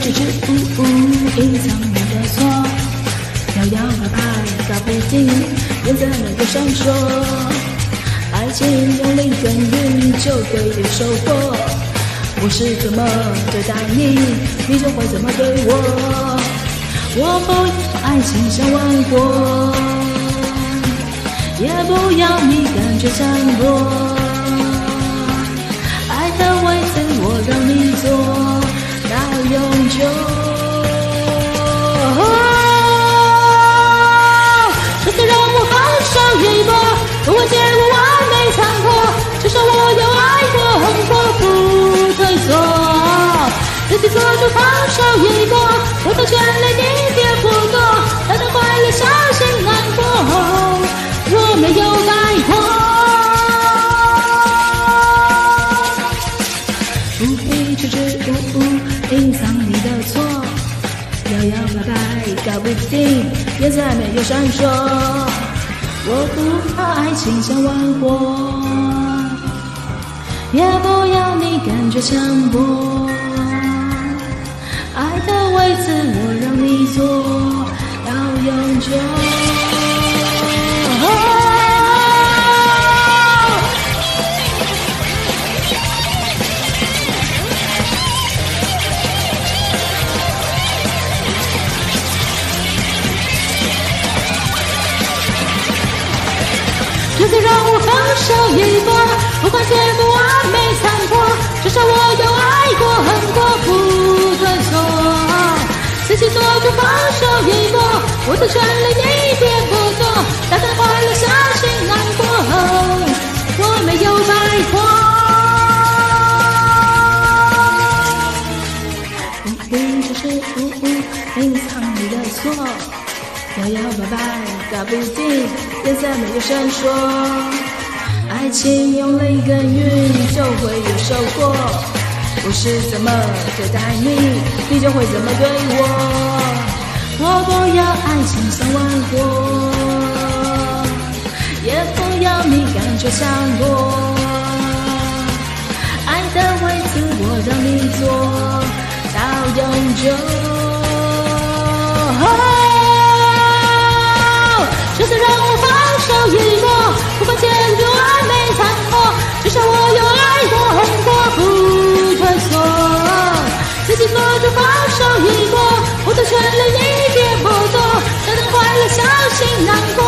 支支吾吾，隐藏你的错，摇摇摆摆搞不定，颜色没有闪烁，爱情用力耕耘就会有收获。我是怎么对待你，你就会怎么对我。我不爱情像玩火，也不要你感觉强迫。做手一搏，我的权利你别剥夺，让他快乐、伤心、难过，我没有摆脱。不必支支吾吾，隐藏你的错，摇摇摆摆搞不定，颜色还没有闪烁。我不怕爱情像玩火，也不要你感觉强迫。让你坐，要永久。这次让我放手一搏，不管结果完美残破，至少我有爱自己做主，放手一搏，我的权利你别剥夺，大家快乐、伤心、难过，我没有摆脱。不必支支吾吾，隐藏你的错，摇摇摆摆搞不定，颜色没有闪烁，爱情用力耕耘就会有收获。我是怎么对待你，你就会怎么对我。我不要爱情像玩火，也不要你感觉强迫。爱的位置我让你坐到永久。这次让我放手一搏，不管结了一点不多，真的快乐、伤心、难过。